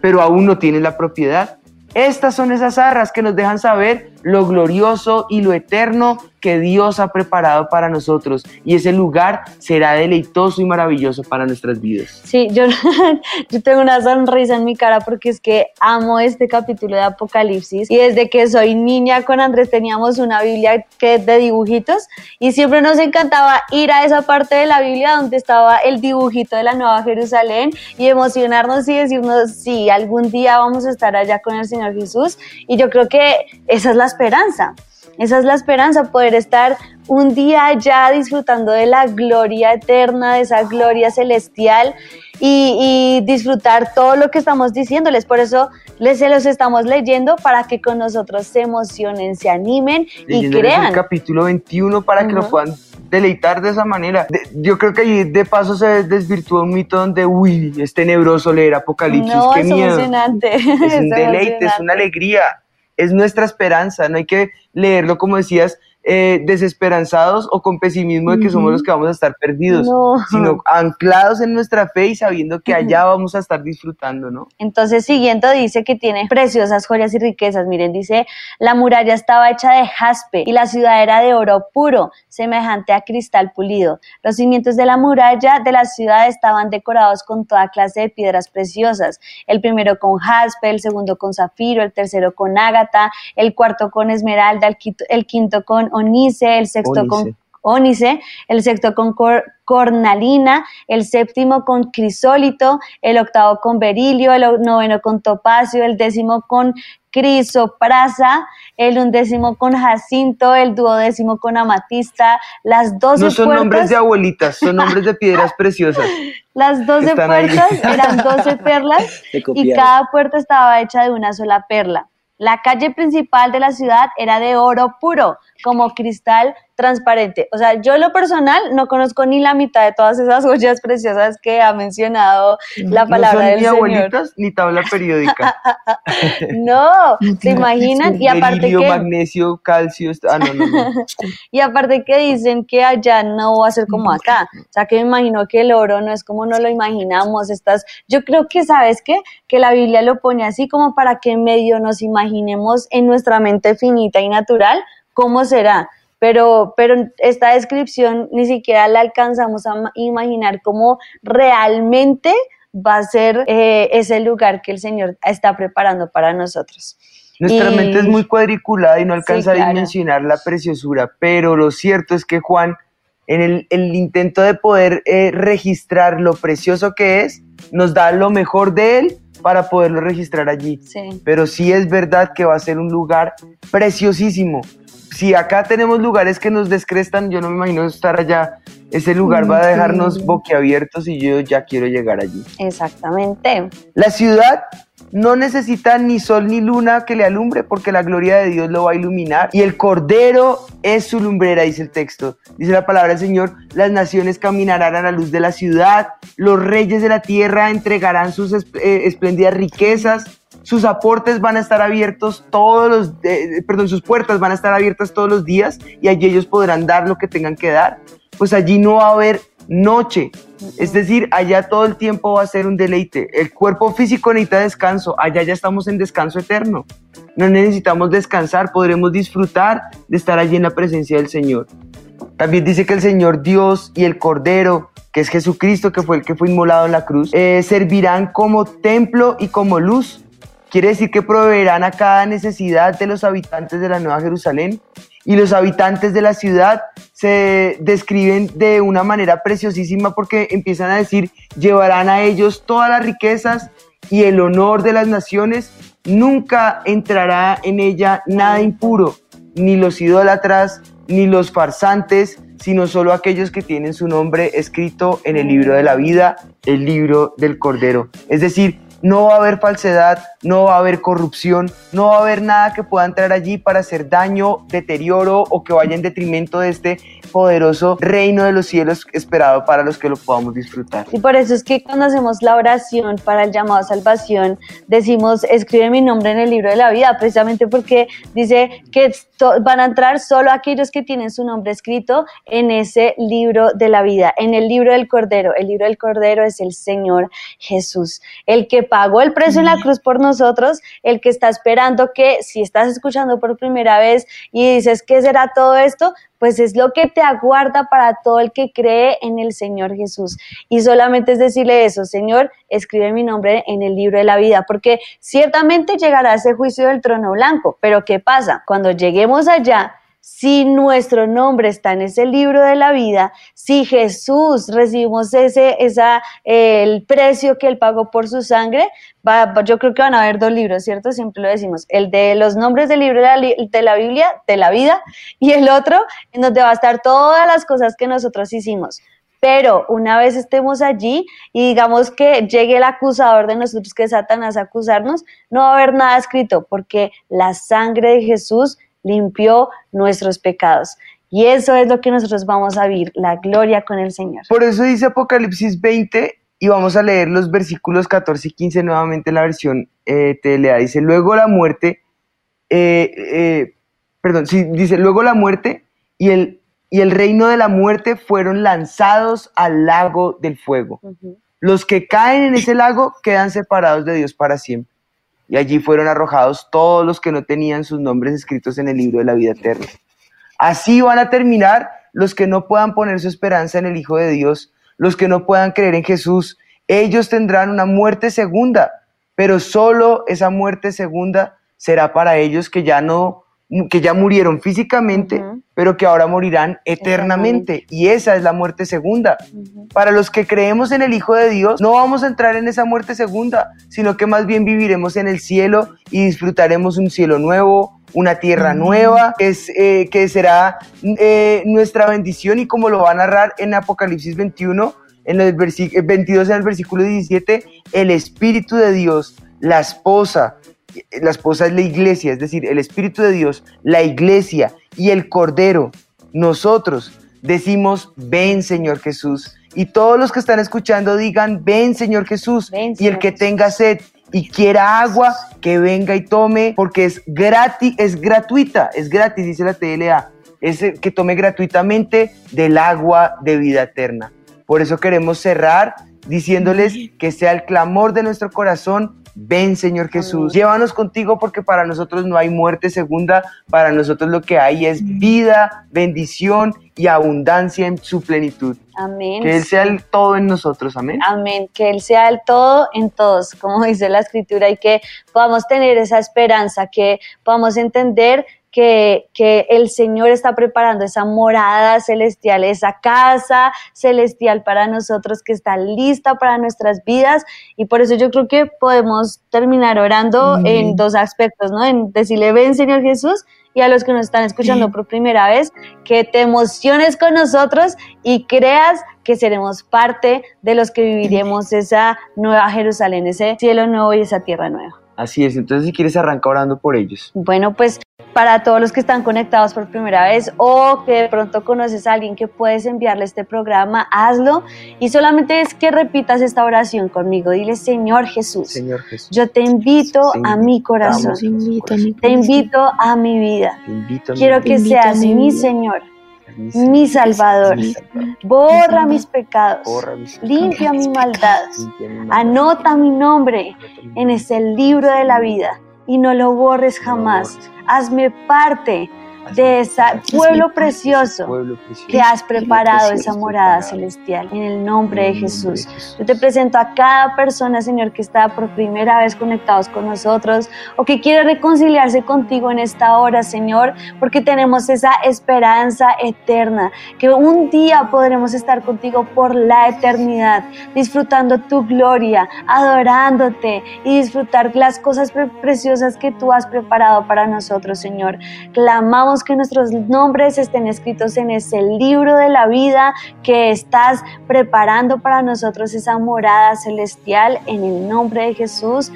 pero aún no tienes la propiedad. Estas son esas arras que nos dejan saber lo glorioso y lo eterno que Dios ha preparado para nosotros. Y ese lugar será deleitoso y maravilloso para nuestras vidas. Sí, yo, *laughs* yo tengo una sonrisa en mi cara porque es que amo este capítulo de Apocalipsis. Y desde que soy niña con Andrés teníamos una Biblia que de dibujitos y siempre nos encantaba ir a esa parte de la Biblia donde estaba el dibujito de la Nueva Jerusalén y emocionarnos y decirnos, sí, algún día vamos a estar allá con el Señor Jesús. Y yo creo que esa es la esperanza. Esa es la esperanza, poder estar un día ya disfrutando de la gloria eterna, de esa gloria celestial y, y disfrutar todo lo que estamos diciéndoles. Por eso les se los estamos leyendo para que con nosotros se emocionen, se animen y crean. el capítulo 21 para que lo puedan deleitar de esa manera. De- yo creo que ahí de paso se desvirtuó un mito donde, uy, es tenebroso leer Apocalipsis, No, qué es miedo. emocionante. *laughs* Es un deleite, es una alegría, es nuestra esperanza, no hay que leerlo como decías, eh, desesperanzados o con pesimismo de que somos los que vamos a estar perdidos, No. sino *laughs* anclados en nuestra fe y sabiendo que allá vamos a estar disfrutando, ¿no? Entonces, siguiendo, dice que tiene preciosas joyas y riquezas. Miren, dice, la muralla estaba hecha de jaspe y la ciudad era de oro puro, semejante a cristal pulido. Los cimientos de la muralla de la ciudad estaban decorados con toda clase de piedras preciosas. El primero con jaspe, el segundo con zafiro, el tercero con ágata, el cuarto con esmeralda, el quinto, el quinto con onice, el sexto con Ónice. el sexto con cor- cornalina, el séptimo con crisólito, el octavo con berilio, el noveno con topacio, el décimo con crisoprasa, el undécimo con jacinto, el duodécimo con amatista, las doce No son puertas, nombres de abuelitas, son *laughs* nombres de piedras preciosas. las doce están ahí. puertas eran doce *laughs* perlas y cada puerta estaba hecha de una sola perla. La calle principal de la ciudad era de oro puro, como cristal transparente. O sea, yo en lo personal no conozco ni la mitad de todas esas *laughs* joyas preciosas que ha mencionado la palabra no son del ni Señor. abuelitas ni tabla periódica. *laughs* No, *laughs* ¿se imaginan? Y aparte que magnesio, calcio, ah, no, no, no. y aparte que dicen que allá no va a ser como acá. O sea, que me imagino que el oro no es como no lo imaginamos. Estas, yo creo que, ¿sabes qué? Que la Biblia lo pone así como para que medio nos imaginemos en nuestra mente finita y natural cómo será. Pero, pero esta descripción ni siquiera la alcanzamos a ma- imaginar cómo realmente va a ser eh, ese lugar que el Señor está preparando para nosotros. Nuestra Y- mente es muy cuadriculada y no alcanza claro. a dimensionar la preciosura, pero lo cierto es que Juan, en el, el intento de poder eh, registrar lo precioso que es, nos da lo mejor de él para poderlo registrar allí. Sí. Pero sí es verdad que va a ser un lugar preciosísimo. Si acá tenemos lugares que nos descrestan, yo no me imagino estar allá. Ese lugar va a dejarnos boquiabiertos y yo ya quiero llegar allí. Exactamente. La ciudad no necesita ni sol ni luna que le alumbre porque la gloria de Dios lo va a iluminar. Y el Cordero es su lumbrera, dice el texto. Dice la palabra del Señor, las naciones caminarán a la luz de la ciudad, los reyes de la tierra entregarán sus eh, espléndidas riquezas. Sus aportes van a estar abiertos todos los, eh, perdón, sus puertas van a estar abiertas todos los días y allí ellos podrán dar lo que tengan que dar. Pues allí no va a haber noche. Es decir, allá todo el tiempo va a ser un deleite. El cuerpo físico necesita descanso, allá ya estamos en descanso eterno. No necesitamos descansar, podremos disfrutar de estar allí en la presencia del Señor. También dice que el Señor Dios y el Cordero, que es Jesucristo, que fue el que fue inmolado en la cruz, eh, servirán como templo y como luz. Quiere decir que proveerán a cada necesidad de los habitantes de la Nueva Jerusalén. Y los habitantes de la ciudad se describen de una manera preciosísima porque empiezan a decir, llevarán a ellos todas las riquezas y el honor de las naciones. Nunca entrará en ella nada impuro, ni los idólatras, ni los farsantes, sino solo aquellos que tienen su nombre escrito en el libro de la vida, el libro del Cordero. Es decir, no va a haber falsedad, no va a haber corrupción, no va a haber nada que pueda entrar allí para hacer daño, deterioro o que vaya en detrimento de este poderoso reino de los cielos esperado para los que lo podamos disfrutar. Y por eso es que cuando hacemos la oración para el llamado a salvación, decimos, escribe mi nombre en el libro de la vida, precisamente porque dice que van a entrar solo aquellos que tienen su nombre escrito en ese libro de la vida, en el libro del Cordero. El libro del Cordero es el Señor Jesús, el que pagó el precio en la cruz por nosotros, el que está esperando que si estás escuchando por primera vez y dices, ¿qué será todo esto? Pues es lo que te aguarda para todo el que cree en el Señor Jesús. Y solamente es decirle eso, Señor, escribe mi nombre en el libro de la vida, porque ciertamente llegará ese juicio del trono blanco. Pero ¿qué pasa? Cuando lleguemos allá, si nuestro nombre está en ese libro de la vida, si Jesús recibimos ese, esa, el precio que él pagó por su sangre, va, yo creo que van a haber dos libros, ¿cierto? Siempre lo decimos, el de los nombres del libro de la, de la Biblia, de la vida, y el otro en donde va a estar todas las cosas que nosotros hicimos. Pero una vez estemos allí y digamos que llegue el acusador de nosotros, que es Satanás, a acusarnos, no va a haber nada escrito, porque la sangre de Jesús limpió nuestros pecados. Y eso es lo que nosotros vamos a vivir, la gloria con el Señor. Por eso dice Apocalipsis 20 y vamos a leer los versículos 14 y 15 nuevamente en la versión eh, TLA. Dice, luego la muerte, eh, eh, perdón, sí, dice, luego la muerte y el, y el reino de la muerte fueron lanzados al lago del fuego. Los que caen en ese lago quedan separados de Dios para siempre y allí fueron arrojados todos los que no tenían sus nombres escritos en el libro de la vida eterna. Así van a terminar los que no puedan poner su esperanza en el Hijo de Dios, los que no puedan creer en Jesús. Ellos tendrán una muerte segunda, pero solo esa muerte segunda será para ellos que ya no que ya murieron físicamente, pero que ahora morirán eternamente. Y esa es la muerte segunda. Para los que creemos en el Hijo de Dios, no vamos a entrar en esa muerte segunda, sino que más bien viviremos en el cielo y disfrutaremos un cielo nuevo, una tierra nueva, que, es, eh, que será eh, nuestra bendición y como lo va a narrar en Apocalipsis 21, en el 22 en el versículo 17, el Espíritu de Dios, la esposa, la esposa es la iglesia, es decir, el Espíritu de Dios, la iglesia y el Cordero, nosotros decimos, ven Señor Jesús. Y todos los que están escuchando digan, ven Señor Jesús. y el que tenga sed y quiera agua, que venga y tome, porque es gratis, es gratuita, es gratis, dice la TLA. Es que tome gratuitamente del agua de vida eterna. Por eso queremos cerrar diciéndoles que sea el clamor de nuestro corazón Ven Señor Jesús, llévanos contigo porque para nosotros no hay muerte segunda, para nosotros lo que hay es vida, bendición y abundancia en su plenitud. Amén. Que Él sea el todo en nosotros, amén. Amén, que Él sea el todo en todos, como dice la escritura, y que podamos tener esa esperanza, que podamos entender que, el Señor está preparando esa morada celestial, esa casa celestial para nosotros que está lista para nuestras vidas. Y por eso yo creo que podemos terminar orando en dos aspectos, ¿no? En decirle, ven Señor Jesús, y a los que nos están escuchando por primera vez, que te emociones con nosotros y creas que seremos parte de los que viviremos esa nueva Jerusalén, ese cielo nuevo y esa tierra nueva. Así es, entonces si quieres arrancar orando por ellos. Bueno, pues para todos los que están conectados por primera vez o que de pronto conoces a alguien que puedes enviarle este programa, hazlo. Y solamente es que repitas esta oración conmigo. Dile, Señor Jesús, Señor Jesús yo te invito a mi corazón, te invito a mi vida. Quiero que seas mi Señor mi Salvador. Borra mis pecados, limpia mi maldad, anota mi nombre en ese libro de la vida y no lo borres jamás. Hazme parte de ese pueblo precioso que has preparado esa morada celestial. En el nombre de Jesús. Yo te presento a cada persona, Señor, que está por primera vez conectados con nosotros o que quiere reconciliarse contigo en esta hora, Señor, porque tenemos esa esperanza eterna, que un día podremos estar contigo por la eternidad, disfrutando tu gloria, adorándote y disfrutar las cosas preciosas que tú has preparado para nosotros, Señor. Clamamos Que nuestros nombres estén escritos en ese libro de la vida que estás preparando para nosotros esa morada celestial en el nombre de Jesús.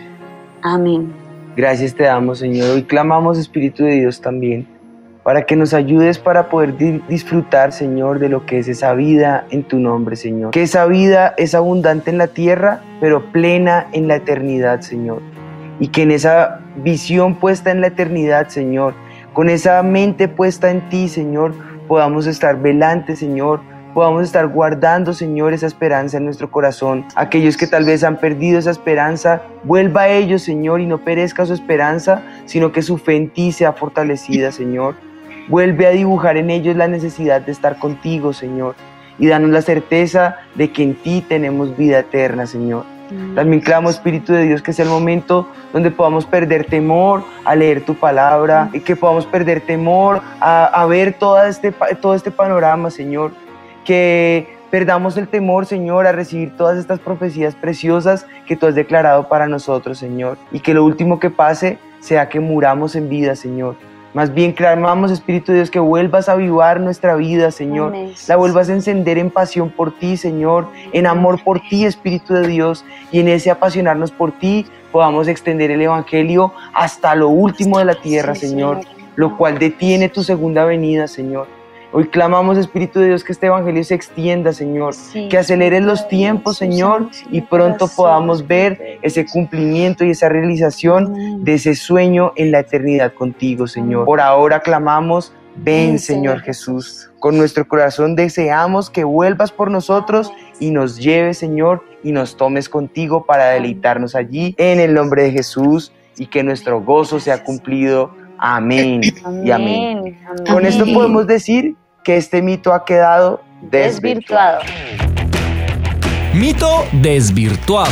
Amén. Gracias te damos, Señor. Hoy clamamos, Espíritu de Dios, también para que nos ayudes para poder di- disfrutar, Señor, de lo que es esa vida en tu nombre, Señor. Que esa vida es abundante en la tierra, pero plena en la eternidad, Señor. Y que en esa visión puesta en la eternidad, Señor, con esa mente puesta en ti, Señor, podamos estar velantes, Señor, podamos estar guardando, Señor, esa esperanza en nuestro corazón. Aquellos que tal vez han perdido esa esperanza, vuelva a ellos, Señor, y no perezca su esperanza, sino que su fe en ti sea fortalecida, Señor. Vuelve a dibujar en ellos la necesidad de estar contigo, Señor, y danos la certeza de que en ti tenemos vida eterna, Señor. También clamo, Espíritu de Dios, que sea el momento donde podamos perder temor a leer tu palabra, y que podamos perder temor a, a ver todo este, todo este panorama, Señor. Que perdamos el temor, Señor, a recibir todas estas profecías preciosas que tú has declarado para nosotros, Señor. Y que lo último que pase sea que muramos en vida, Señor. Más bien clamamos, Espíritu de Dios, que vuelvas a avivar nuestra vida, Señor. La vuelvas a encender en pasión por ti, Señor, en amor por ti, Espíritu de Dios, y en ese apasionarnos por ti podamos extender el Evangelio hasta lo último de la tierra, Señor, lo cual detiene tu segunda venida, Señor. Hoy clamamos, Espíritu de Dios, que este Evangelio se extienda, Señor, que aceleres los tiempos, Señor, y pronto podamos ver ese cumplimiento y esa realización de ese sueño en la eternidad contigo, Señor. Por ahora clamamos, ven, Señor Jesús. Con nuestro corazón deseamos que vuelvas por nosotros y nos lleves, Señor, y nos tomes contigo para deleitarnos allí en el nombre de Jesús y que nuestro gozo sea cumplido. Amén y amén. Amén. Con esto Amén. podemos decir que este mito ha quedado desvirtuado. desvirtuado. Mito desvirtuado.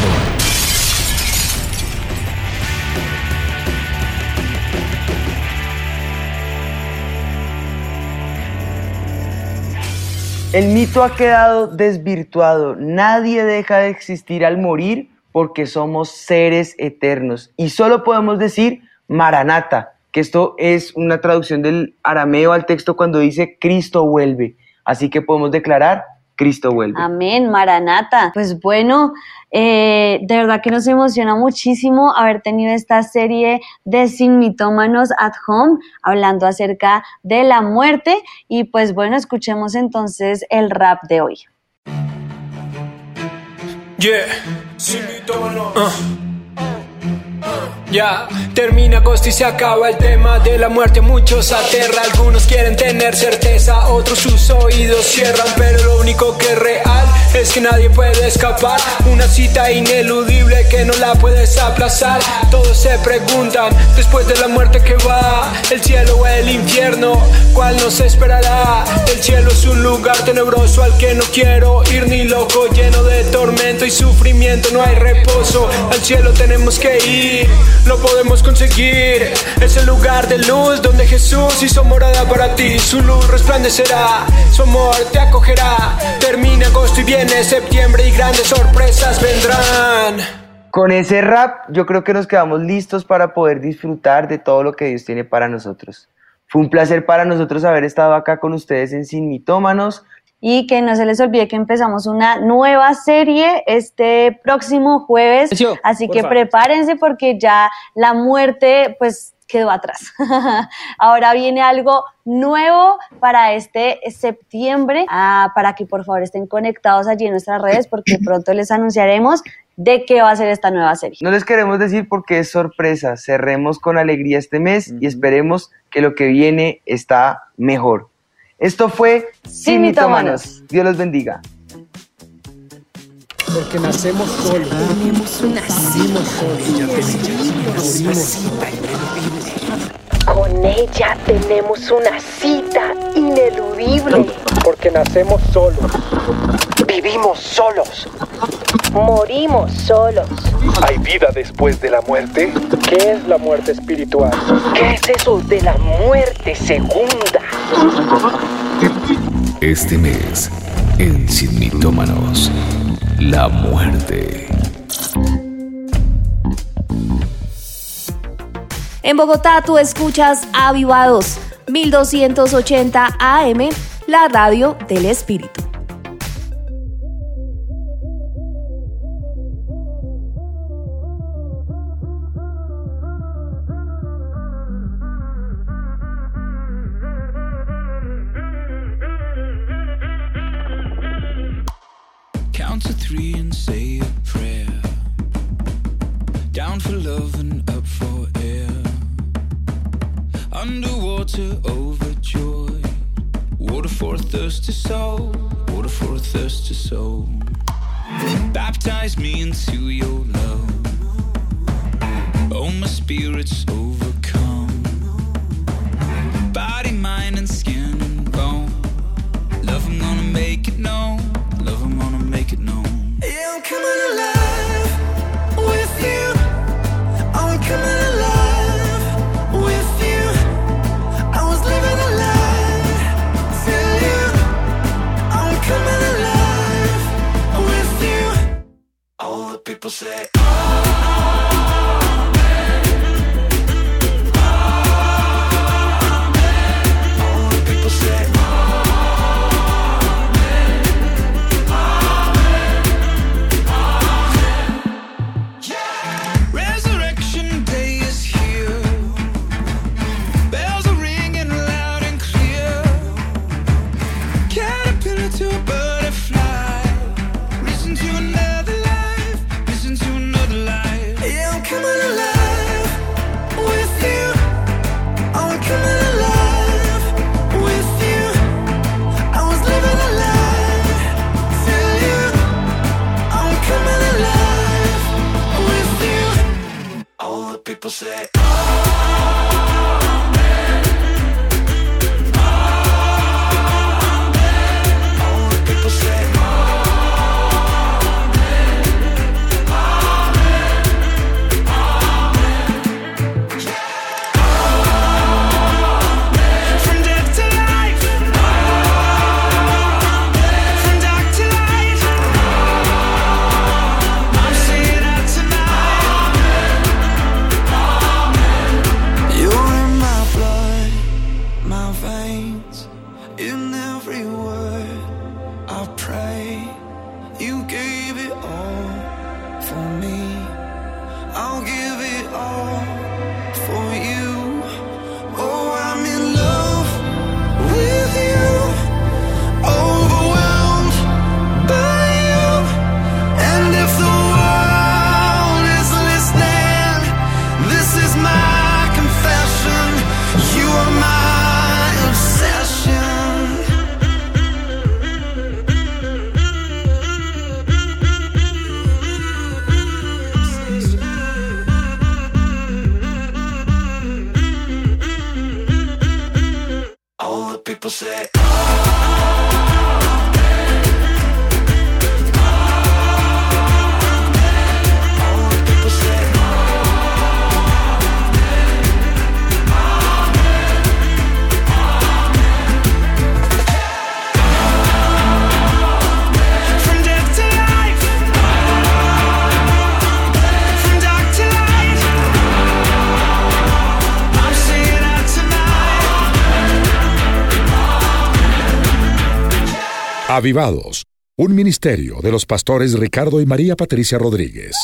El mito ha quedado desvirtuado. Nadie deja de existir al morir porque somos seres eternos. Y solo podemos decir Maranata, que esto es una traducción del arameo al texto cuando dice Cristo vuelve. Así que podemos declarar Cristo vuelve. Amén, Maranata. Pues bueno, eh, de verdad que nos emociona muchísimo haber tenido esta serie de Sin Mitómanos at Home, hablando acerca de la muerte. Y pues bueno, escuchemos entonces el rap de hoy. Yeah, Uh. Ya, termina agosto y se acaba el tema de la muerte. Muchos aterra, algunos quieren tener certeza, otros sus oídos cierran. Pero lo único que es real es que nadie puede escapar. Una cita ineludible que no la puedes aplazar. Todos se preguntan, después de la muerte que va, el cielo o el infierno, ¿cuál nos esperará? El cielo es un lugar tenebroso al que no quiero ir ni loco, lleno de tormento y sufrimiento. No hay reposo, al cielo tenemos que ir lo podemos conseguir. Es el lugar de luz donde Jesús hizo morada para ti. Su luz resplandecerá, su amor te acogerá. Termina agosto y viene septiembre y grandes sorpresas vendrán. Con ese rap yo creo que nos quedamos listos para poder disfrutar de todo lo que Dios tiene para nosotros. Fue un placer para nosotros haber estado acá con ustedes en Sin Mitómanos. Y que no se les olvide que empezamos una nueva serie este próximo jueves. Así que prepárense porque ya la muerte pues quedó atrás. *laughs* Ahora viene algo nuevo para este septiembre, ah, para que por favor estén conectados allí en nuestras redes porque *coughs* pronto les anunciaremos de qué va a ser esta nueva serie. No les queremos decir porque es sorpresa. Cerremos con alegría este mes y esperemos que lo que viene está mejor. Esto fue Sin Mitómanos. Dios los bendiga. Porque nacemos solos. Tenemos una Vivimos solos. Con ella tenemos una cita ineludible. Porque nacemos solos. Vivimos solos. Morimos solos. ¿Hay vida después de la muerte? ¿Qué es la muerte espiritual? ¿Qué es eso de la muerte segunda? Este mes, en Sin Mitómanos, la muerte. En Bogotá tú escuchas Avivados, 1280 AM, la radio del espíritu. thirsty soul, water for a thirsty soul. Baptize me into your love. Oh, my spirit's overcome. Avivados, un ministerio de los pastores Ricardo y María Patricia Rodríguez.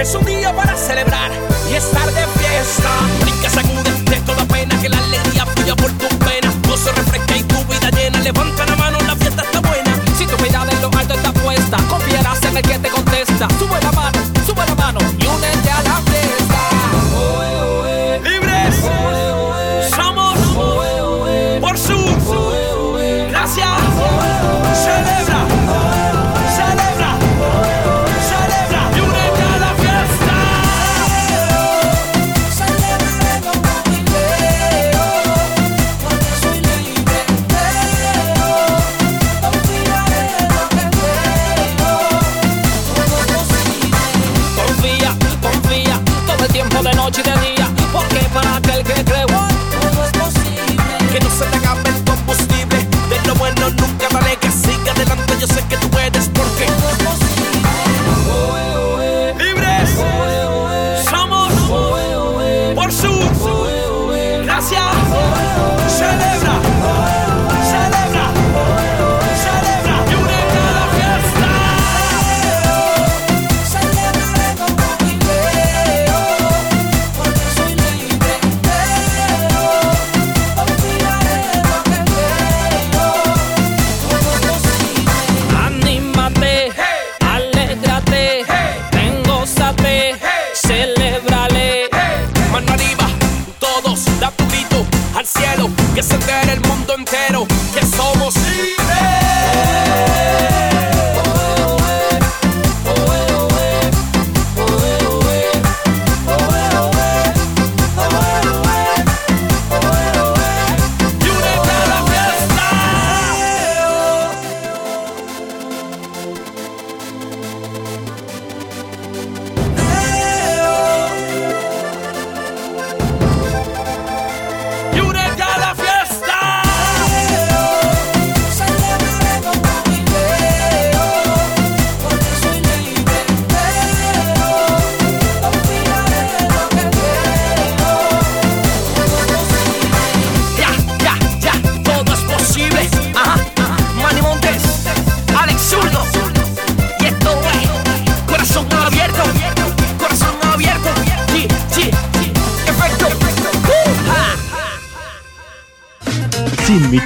Es un día para celebrar y estar de fiesta. Brinca, sacúdete toda pena que la alegría fluya por tus venas. se refresca y tu vida llena. Levanta la mano, la fiesta está buena. Si tu mirada en lo alto está puesta, confiarás en el que te contesta. Sube la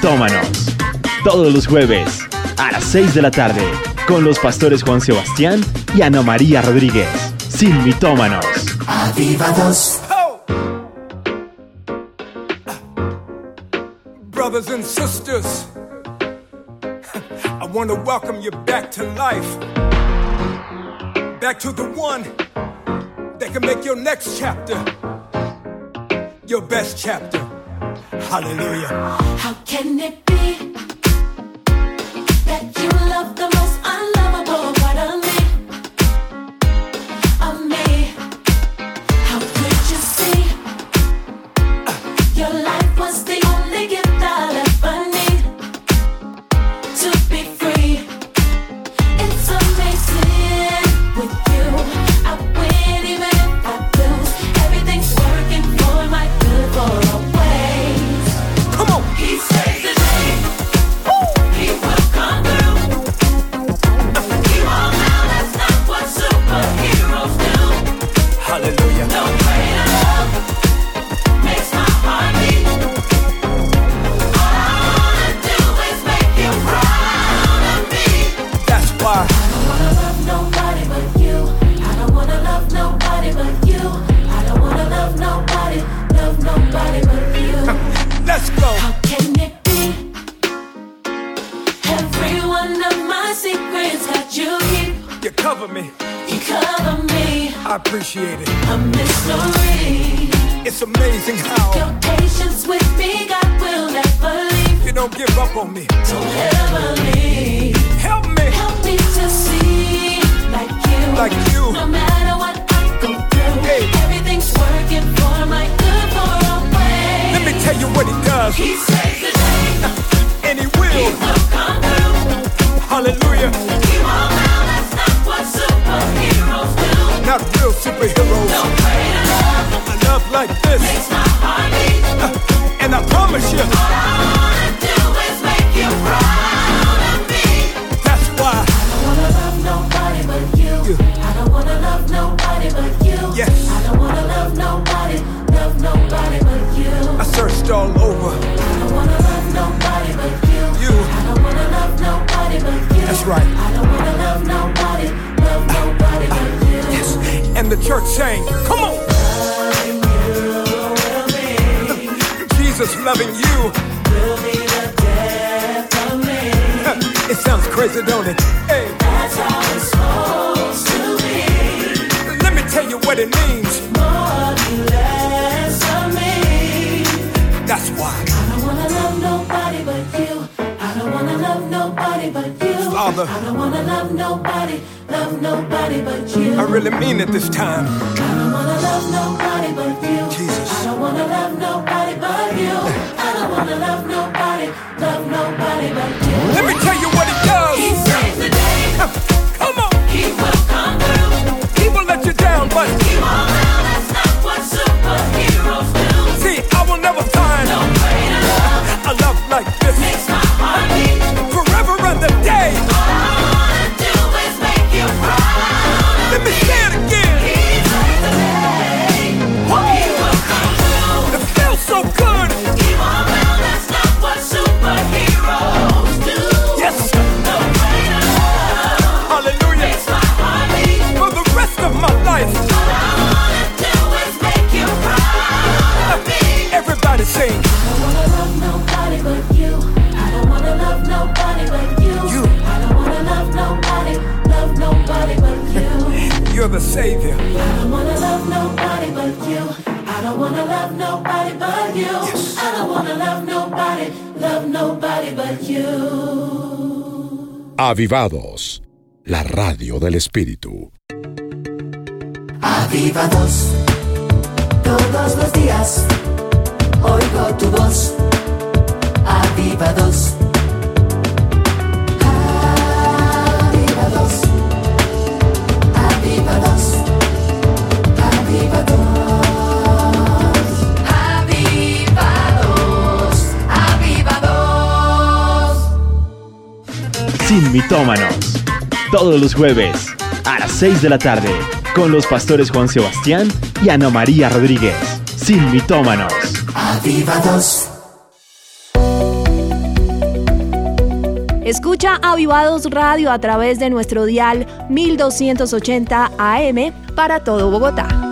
Criptómanos. Todos los jueves a las 6 de la tarde con los pastores Juan Sebastián y Ana María Rodríguez. Sin mitómanos. Avivados. Brothers and sisters, I want to welcome you back to life. Back to the one that can make your next chapter your best chapter. Hallelujah. How can it be that you love the appreciate it. A mystery. It's amazing how this time. I don't wanna love nobody but you. Jesus. I don't wanna love nobody but you. I don't wanna love nobody, love nobody but you. Let me Savior. I don't wanna love nobody but you. I don't wanna love nobody but you. I don't wanna love nobody, love nobody but you. Avivados, la radio del espíritu. Avivados, todos los días oigo tu voz. Avivados. Sin mitómanos. Todos los jueves a las 6 de la tarde con los pastores Juan Sebastián y Ana María Rodríguez. Sin mitómanos. Avivados. Escucha Avivados Radio a través de nuestro dial 1280 AM para todo Bogotá.